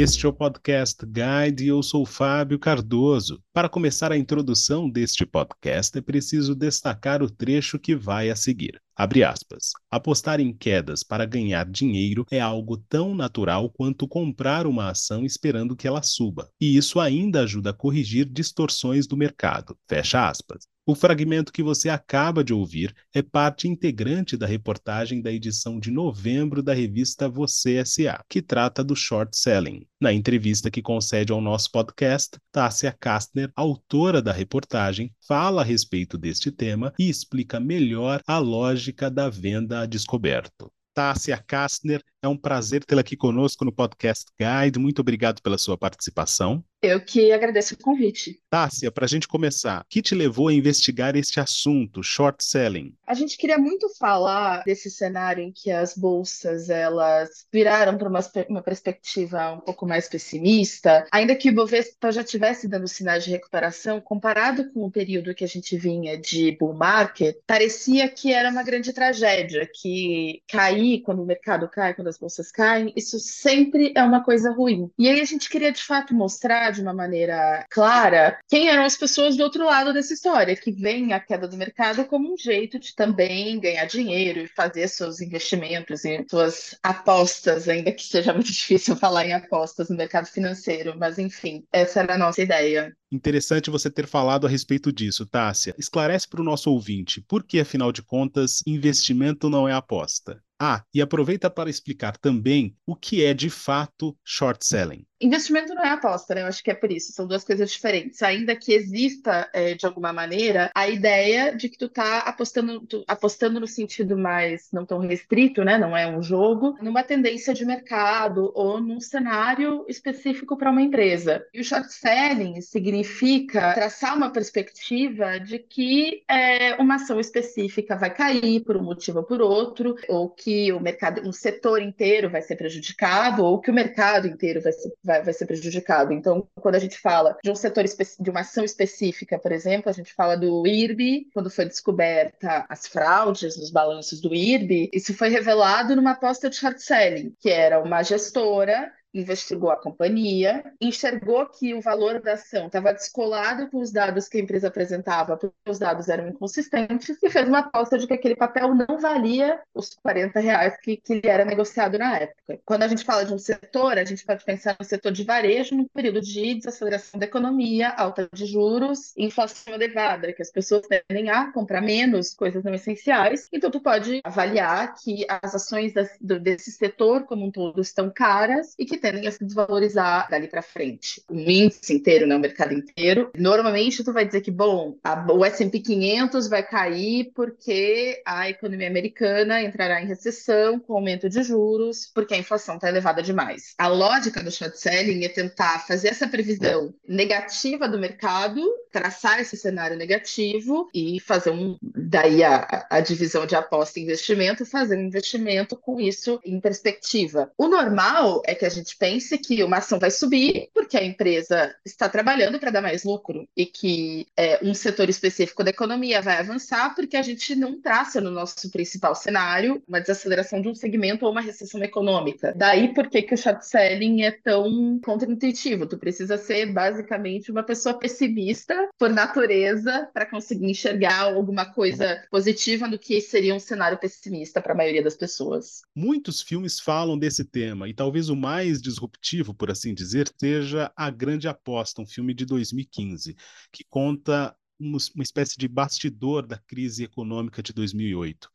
Este é o Podcast Guide e eu sou Fábio Cardoso. Para começar a introdução deste podcast, é preciso destacar o trecho que vai a seguir. Abre aspas. Apostar em quedas para ganhar dinheiro é algo tão natural quanto comprar uma ação esperando que ela suba. E isso ainda ajuda a corrigir distorções do mercado. Fecha aspas. O fragmento que você acaba de ouvir é parte integrante da reportagem da edição de novembro da revista Você S.A., que trata do short selling. Na entrevista que concede ao nosso podcast, Tássia Kastner, autora da reportagem, fala a respeito deste tema e explica melhor a lógica da venda a descoberto. Tássia Kastner, é um prazer tê-la aqui conosco no Podcast Guide. Muito obrigado pela sua participação. Eu que agradeço o convite. Tássia, para a gente começar, o que te levou a investigar este assunto, short selling? A gente queria muito falar desse cenário em que as bolsas elas viraram para uma, uma perspectiva um pouco mais pessimista, ainda que o Bovespa já tivesse dando sinais de recuperação, comparado com o período que a gente vinha de bull market, parecia que era uma grande tragédia, que cair quando o mercado cai, quando as bolsas caem, isso sempre é uma coisa ruim. E aí a gente queria de fato mostrar de uma maneira clara quem eram as pessoas do outro lado dessa história, que veem a queda do mercado como um jeito de também ganhar dinheiro e fazer seus investimentos e suas apostas, ainda que seja muito difícil falar em apostas no mercado financeiro, mas enfim, essa era a nossa ideia. Interessante você ter falado a respeito disso, Tássia. Esclarece para o nosso ouvinte por que, afinal de contas, investimento não é aposta. Ah, e aproveita para explicar também o que é de fato short selling. Investimento não é aposta, né? Eu acho que é por isso, são duas coisas diferentes. Ainda que exista, é, de alguma maneira, a ideia de que tu tá apostando, tu, apostando no sentido mais não tão restrito, né? Não é um jogo, numa tendência de mercado ou num cenário específico para uma empresa. E o short selling significa traçar uma perspectiva de que é, uma ação específica vai cair por um motivo ou por outro, ou que o mercado, um setor inteiro vai ser prejudicado, ou que o mercado inteiro vai ser vai, vai ser prejudicado. Então, quando a gente fala de um setor de uma ação específica, por exemplo, a gente fala do IRB, quando foi descoberta as fraudes nos balanços do IRB, isso foi revelado numa aposta de short selling, que era uma gestora investigou a companhia, enxergou que o valor da ação estava descolado com os dados que a empresa apresentava, porque os dados eram inconsistentes, e fez uma aposta de que aquele papel não valia os 40 reais que, que ele era negociado na época. Quando a gente fala de um setor, a gente pode pensar no setor de varejo, no período de desaceleração da economia, alta de juros, inflação elevada, que as pessoas tendem a comprar menos coisas não essenciais, então tu pode avaliar que as ações desse setor como um todo estão caras e que tendem a se desvalorizar dali para frente. O índice inteiro, né, o mercado inteiro. Normalmente, tu vai dizer que, bom, a, o S&P 500 vai cair porque a economia americana entrará em recessão com aumento de juros, porque a inflação está elevada demais. A lógica do short selling é tentar fazer essa previsão negativa do mercado, traçar esse cenário negativo e fazer um, daí a, a divisão de aposta e investimento, fazer um investimento com isso em perspectiva. O normal é que a gente gente pense que uma ação vai subir porque a empresa está trabalhando para dar mais lucro e que é, um setor específico da economia vai avançar porque a gente não traça no nosso principal cenário uma desaceleração de um segmento ou uma recessão econômica. Daí por que, o short selling é tão contraintuitivo? Tu precisa ser basicamente uma pessoa pessimista por natureza para conseguir enxergar alguma coisa positiva do que seria um cenário pessimista para a maioria das pessoas. Muitos filmes falam desse tema e talvez o mais mais disruptivo, por assim dizer, seja A Grande Aposta, um filme de 2015, que conta uma espécie de bastidor da crise econômica de 2008. Uh,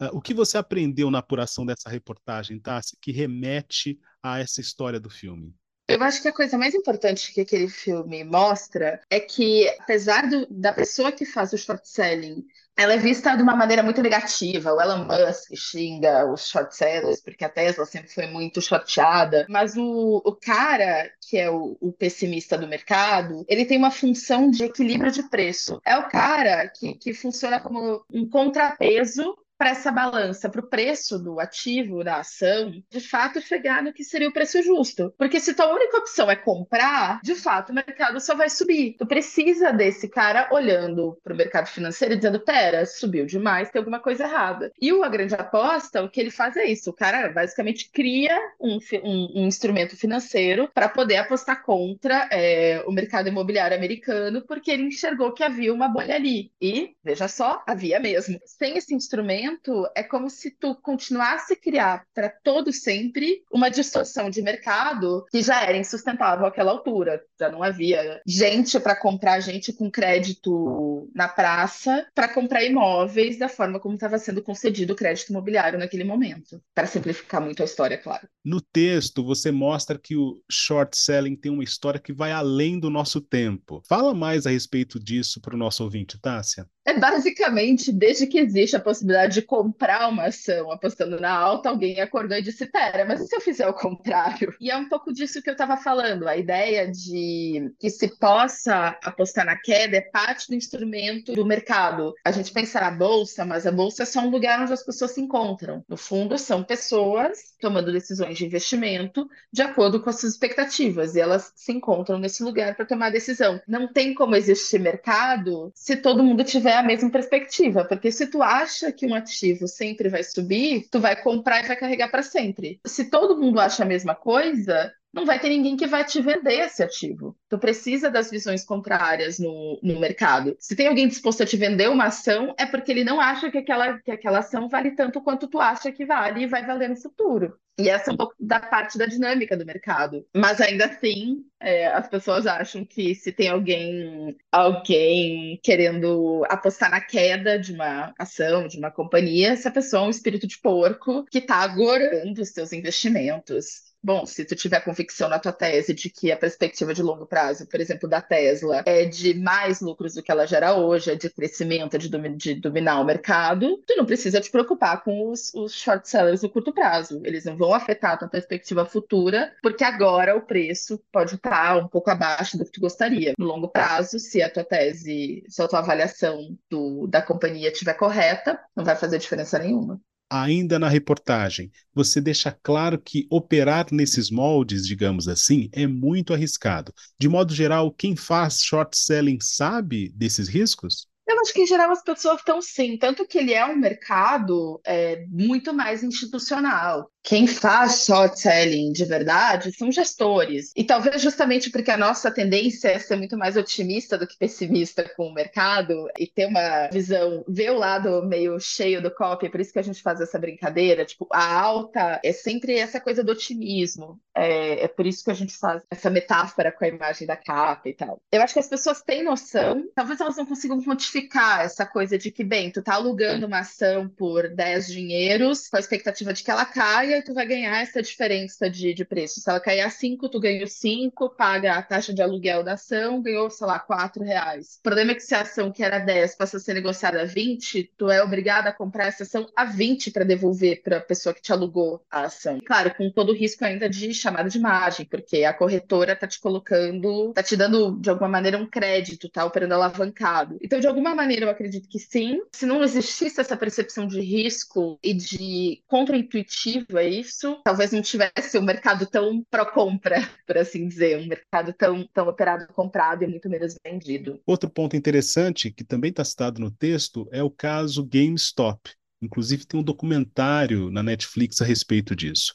ah, o que você aprendeu na apuração dessa reportagem, Tassi, que remete a essa história do filme? Eu acho que a coisa mais importante que aquele filme mostra é que, apesar do, da pessoa que faz o short selling ela é vista de uma maneira muito negativa. O Elon Musk xinga os short sellers, porque a Tesla sempre foi muito shorteada. Mas o, o cara, que é o, o, pessimista do mercado, ele tem uma função de equilíbrio de preço. É o cara que, que funciona como um contrapeso para essa balança, para o preço do ativo, da ação, de fato chegar no que seria o preço justo. Porque se tua única opção é comprar, de fato o mercado só vai subir. Tu precisa desse cara olhando para o mercado financeiro e dizendo: pera, subiu demais, tem alguma coisa errada. E o A Grande Aposta, o que ele faz é isso: o cara basicamente cria um, um, um instrumento financeiro para poder apostar contra é, o mercado imobiliário americano, porque ele enxergou que havia uma bolha ali. E, veja só, havia mesmo. Sem esse instrumento, é como se tu continuasse a criar para todo sempre uma distorção de mercado que já era insustentável àquela altura. Já não havia gente para comprar gente com crédito na praça para comprar imóveis da forma como estava sendo concedido o crédito imobiliário naquele momento. Para simplificar muito a história, claro. No texto, você mostra que o short selling tem uma história que vai além do nosso tempo. Fala mais a respeito disso para o nosso ouvinte, Tássia. É basicamente, desde que existe a possibilidade de comprar uma ação apostando na alta, alguém acordou e disse: Pera, mas e se eu fizer o contrário? E é um pouco disso que eu estava falando. A ideia de que se possa apostar na queda é parte do instrumento do mercado. A gente pensa na bolsa, mas a bolsa é só um lugar onde as pessoas se encontram. No fundo, são pessoas tomando decisões de investimento de acordo com as suas expectativas, e elas se encontram nesse lugar para tomar decisão. Não tem como existir mercado se todo mundo tiver a mesma perspectiva, porque se tu acha que um ativo sempre vai subir, tu vai comprar e vai carregar para sempre. Se todo mundo acha a mesma coisa, não vai ter ninguém que vai te vender esse ativo. Tu precisa das visões contrárias no, no mercado. Se tem alguém disposto a te vender uma ação, é porque ele não acha que aquela, que aquela ação vale tanto quanto tu acha que vale e vai valer no futuro. E essa é um pouco da parte da dinâmica do mercado. Mas ainda assim, é, as pessoas acham que se tem alguém, alguém querendo apostar na queda de uma ação, de uma companhia, essa pessoa é um espírito de porco que está agorando os seus investimentos Bom, se tu tiver convicção na tua tese de que a perspectiva de longo prazo, por exemplo, da Tesla, é de mais lucros do que ela gera hoje, é de crescimento, de, de dominar o mercado, tu não precisa te preocupar com os, os short sellers no curto prazo. Eles não vão afetar a tua perspectiva futura, porque agora o preço pode estar um pouco abaixo do que tu gostaria. No longo prazo, se a tua tese, se a tua avaliação do, da companhia estiver correta, não vai fazer diferença nenhuma ainda na reportagem, você deixa claro que operar nesses moldes, digamos assim, é muito arriscado. De modo geral, quem faz short selling sabe desses riscos? Eu acho que em geral as pessoas estão sim, tanto que ele é um mercado é, muito mais institucional quem faz short selling de verdade são gestores. E talvez justamente porque a nossa tendência é ser muito mais otimista do que pessimista com o mercado e ter uma visão, ver o lado meio cheio do copo, é por isso que a gente faz essa brincadeira. Tipo, a alta é sempre essa coisa do otimismo. É, é por isso que a gente faz essa metáfora com a imagem da capa e tal. Eu acho que as pessoas têm noção, talvez elas não consigam quantificar essa coisa de que, bem, tu tá alugando uma ação por 10 dinheiros com a expectativa de que ela caia e tu vai ganhar essa diferença de, de preço. Se ela cair a 5, tu ganhou 5, paga a taxa de aluguel da ação, ganhou, sei lá, 4 reais. O problema é que se a ação que era 10 passa a ser negociada a 20, tu é obrigada a comprar essa ação a 20 para devolver para a pessoa que te alugou a ação. Claro, com todo o risco ainda de chamada de margem, porque a corretora tá te colocando, tá te dando de alguma maneira um crédito, tá operando alavancado. Então, de alguma maneira, eu acredito que sim. Se não existisse essa percepção de risco e de contra-intuitivo é isso, talvez não tivesse um mercado tão pró-compra, por assim dizer, um mercado tão, tão operado comprado e muito menos vendido. Outro ponto interessante, que também está citado no texto, é o caso GameStop. Inclusive, tem um documentário na Netflix a respeito disso.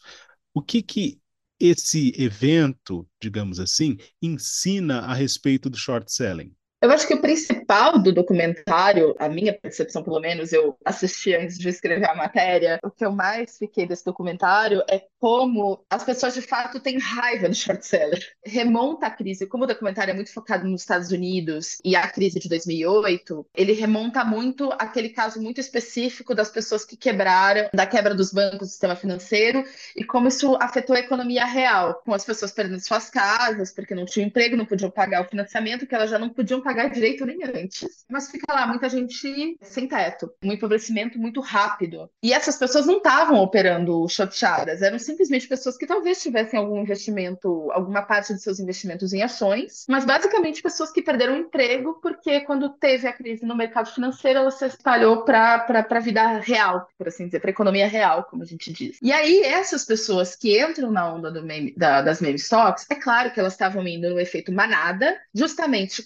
O que, que esse evento, digamos assim, ensina a respeito do short selling? Eu acho que o principal do documentário, a minha percepção pelo menos, eu assisti antes de escrever a matéria, o que eu mais fiquei desse documentário é como as pessoas de fato têm raiva do short seller. Remonta a crise, como o documentário é muito focado nos Estados Unidos e a crise de 2008, ele remonta muito aquele caso muito específico das pessoas que quebraram, da quebra dos bancos, do sistema financeiro e como isso afetou a economia real, com as pessoas perdendo suas casas porque não tinham emprego, não podiam pagar o financiamento que elas já não podiam pagar direito nem antes. Mas fica lá muita gente sem teto, um empobrecimento muito rápido. E essas pessoas não estavam operando shorteadas, eram simplesmente pessoas que talvez tivessem algum investimento, alguma parte de seus investimentos em ações, mas basicamente pessoas que perderam o emprego porque quando teve a crise no mercado financeiro, ela se espalhou para a vida real, por assim dizer, para a economia real, como a gente diz. E aí, essas pessoas que entram na onda meme, da, das meme stocks, é claro que elas estavam indo no efeito manada, justamente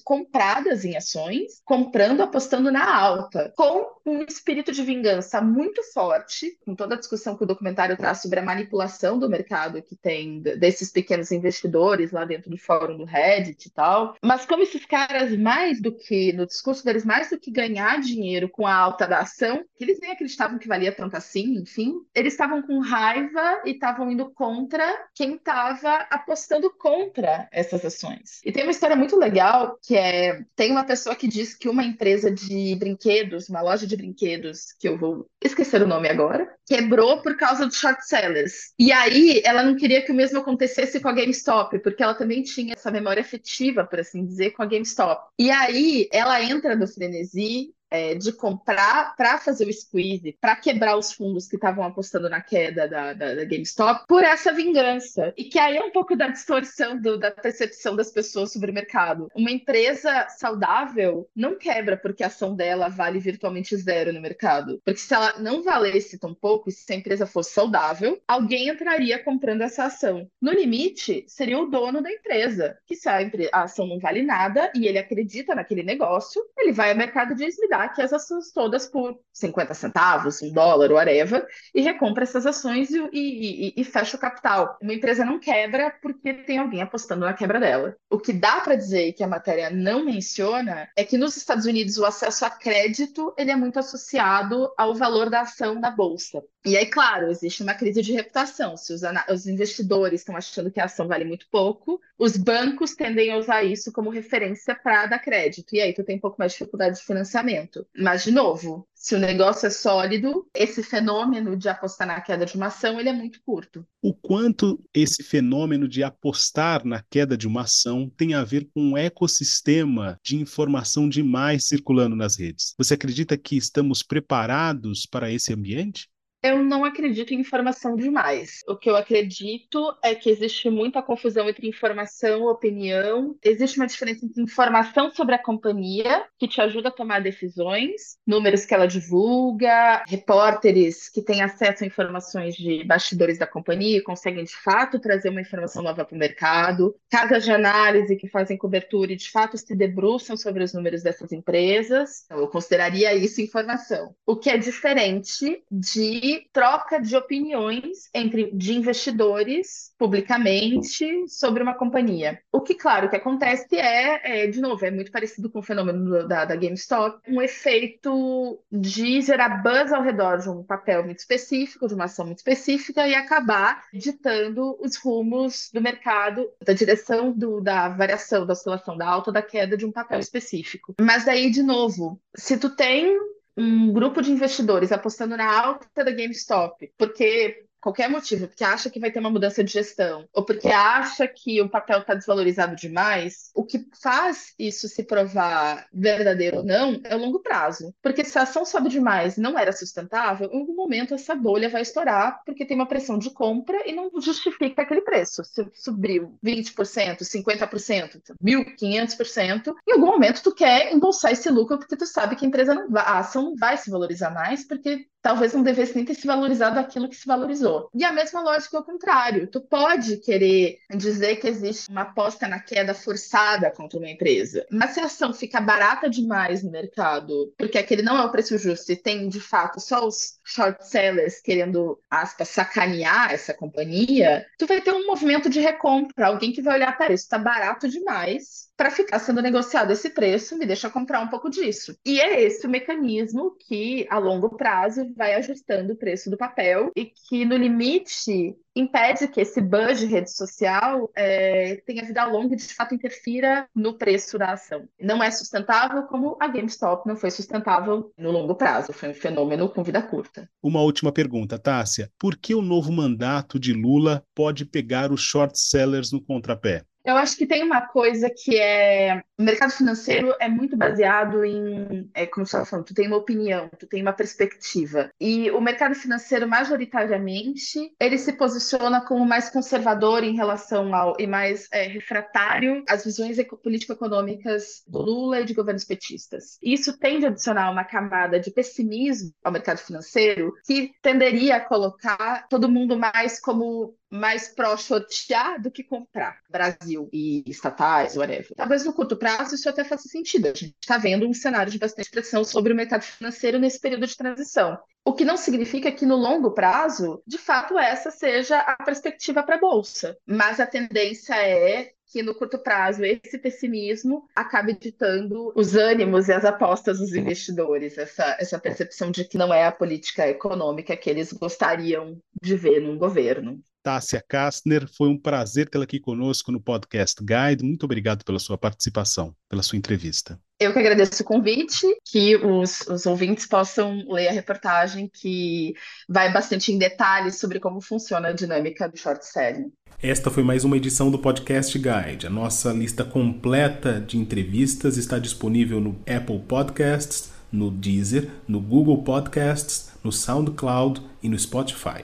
em ações, comprando, apostando na alta, com um espírito de vingança muito forte, com toda a discussão que o documentário traz sobre a manipulação do mercado que tem desses pequenos investidores lá dentro do fórum do Reddit e tal. Mas como esses caras, mais do que, no discurso deles, mais do que ganhar dinheiro com a alta da ação, que eles nem acreditavam que valia tanto assim, enfim, eles estavam com raiva e estavam indo contra quem estava apostando contra essas ações. E tem uma história muito legal que é: tem uma pessoa que diz que uma empresa de brinquedos, uma loja de brinquedos, que eu vou esquecer o nome agora, quebrou por causa dos short sellers. E aí ela não queria que o mesmo acontecesse com a GameStop, porque ela também tinha essa memória afetiva, por assim dizer, com a GameStop. E aí ela entra no frenesi é, de comprar para fazer o squeeze, para quebrar os fundos que estavam apostando na queda da, da, da, GameStop, por essa vingança. E que aí é um pouco da distorção do, da percepção das pessoas sobre o mercado. Uma empresa saudável não quebra porque a ação dela vale virtualmente zero no mercado. Porque se ela não valesse tão pouco, e se a empresa fosse saudável, alguém entraria comprando essa ação. No limite, seria o dono da empresa, que se a, a ação não vale nada e ele acredita naquele negócio, ele vai ao mercado e diz: que as ações todas por 50 centavos, um dólar, whatever, e recompra essas ações e, e, e, fecha o capital. Uma empresa não quebra porque tem alguém apostando na quebra dela. O que dá para dizer que a matéria não menciona é que nos Estados Unidos o acesso a crédito ele é muito associado ao valor da ação na bolsa. E aí, claro, existe uma crise de reputação. Se os, os, investidores estão achando que a ação vale muito pouco, os bancos tendem a usar isso como referência para dar crédito. E aí tu tem um pouco mais de dificuldade de financiamento. Mas, de novo, se o negócio é sólido, esse fenômeno de apostar na queda de uma ação, ele é muito curto. O quanto esse fenômeno de apostar na queda de uma ação tem a ver com um ecossistema de informação demais circulando nas redes? Você acredita que estamos preparados para esse ambiente? Eu não acredito em informação demais. O que eu acredito é que existe muita confusão entre informação e opinião. Existe uma diferença entre informação sobre a companhia, que te ajuda a tomar decisões, números que ela divulga, repórteres que têm acesso a informações de bastidores da companhia e conseguem de fato trazer uma informação nova para o mercado, casas de análise que fazem cobertura e de fato se debruçam sobre os números dessas empresas. Então, eu consideraria isso informação. O que é diferente de troca de opiniões entre de investidores publicamente sobre uma companhia. O que, claro, que acontece é, é de novo, é muito parecido com o fenômeno da, da GameStop, um efeito de gerar buzz ao redor de um papel muito específico, de uma ação muito específica e acabar ditando os rumos do mercado, da direção do, da variação, da oscilação, da alta, da queda de um papel específico. Mas daí, de novo, se tu tem um grupo de investidores apostando na alta da GameStop, porque qualquer motivo, porque acha que vai ter uma mudança de gestão, ou porque acha que o papel está desvalorizado demais, o que faz isso se provar verdadeiro ou não é o longo prazo. Porque se a ação sobe demais e não era sustentável, em algum momento essa bolha vai estourar, porque tem uma pressão de compra e não justifica aquele preço. Se subiu 20%, 50%, 1.500%, em algum momento tu quer embolsar esse lucro porque tu sabe que a empresa não vai, a ação não vai se valorizar mais, porque talvez não devesse nem ter se valorizado aquilo que se valorizou. E a mesma lógica ao contrário. Tu pode querer dizer que existe uma aposta na queda forçada contra uma empresa, mas se a ação fica barata demais no mercado, porque aquele não é o preço justo e tem de fato só os short sellers querendo, aspas, sacanear essa companhia, tu vai ter um movimento de recompra, alguém que vai olhar, para isso está barato demais, para ficar sendo negociado esse preço, me deixa comprar um pouco disso. E é esse o mecanismo que, a longo prazo, vai ajustando o preço do papel e que, no limite, impede que esse buzz de rede social é, tenha vida longa e de fato interfira no preço da ação. Não é sustentável como a GameStop não foi sustentável no longo prazo, foi um fenômeno com vida curta. Uma última pergunta, Tássia. Por que o novo mandato de Lula pode pegar os short sellers no contrapé? Eu acho que tem uma coisa que é. O mercado financeiro é muito baseado em. É, como você estava falando, tu tem uma opinião, tu tem uma perspectiva. E o mercado financeiro, majoritariamente, ele se posiciona como mais conservador em relação ao. e mais é, refratário às visões político-econômicas do Lula e de governos petistas. Isso tende a adicionar uma camada de pessimismo ao mercado financeiro que tenderia a colocar todo mundo mais como mais pró-shortear do que comprar Brasil e estatais, whatever. Talvez no curto prazo isso até faça sentido. A gente está vendo um cenário de bastante pressão sobre o mercado financeiro nesse período de transição. O que não significa que no longo prazo, de fato, essa seja a perspectiva para a Bolsa. Mas a tendência é que no curto prazo esse pessimismo acabe ditando os ânimos e as apostas dos investidores, essa, essa percepção de que não é a política econômica que eles gostariam de ver num governo. Tássia Kastner, foi um prazer tê-la aqui conosco no Podcast Guide. Muito obrigado pela sua participação, pela sua entrevista. Eu que agradeço o convite, que os, os ouvintes possam ler a reportagem que vai bastante em detalhes sobre como funciona a dinâmica do short selling. Esta foi mais uma edição do Podcast Guide. A nossa lista completa de entrevistas está disponível no Apple Podcasts, no Deezer, no Google Podcasts, no SoundCloud e no Spotify.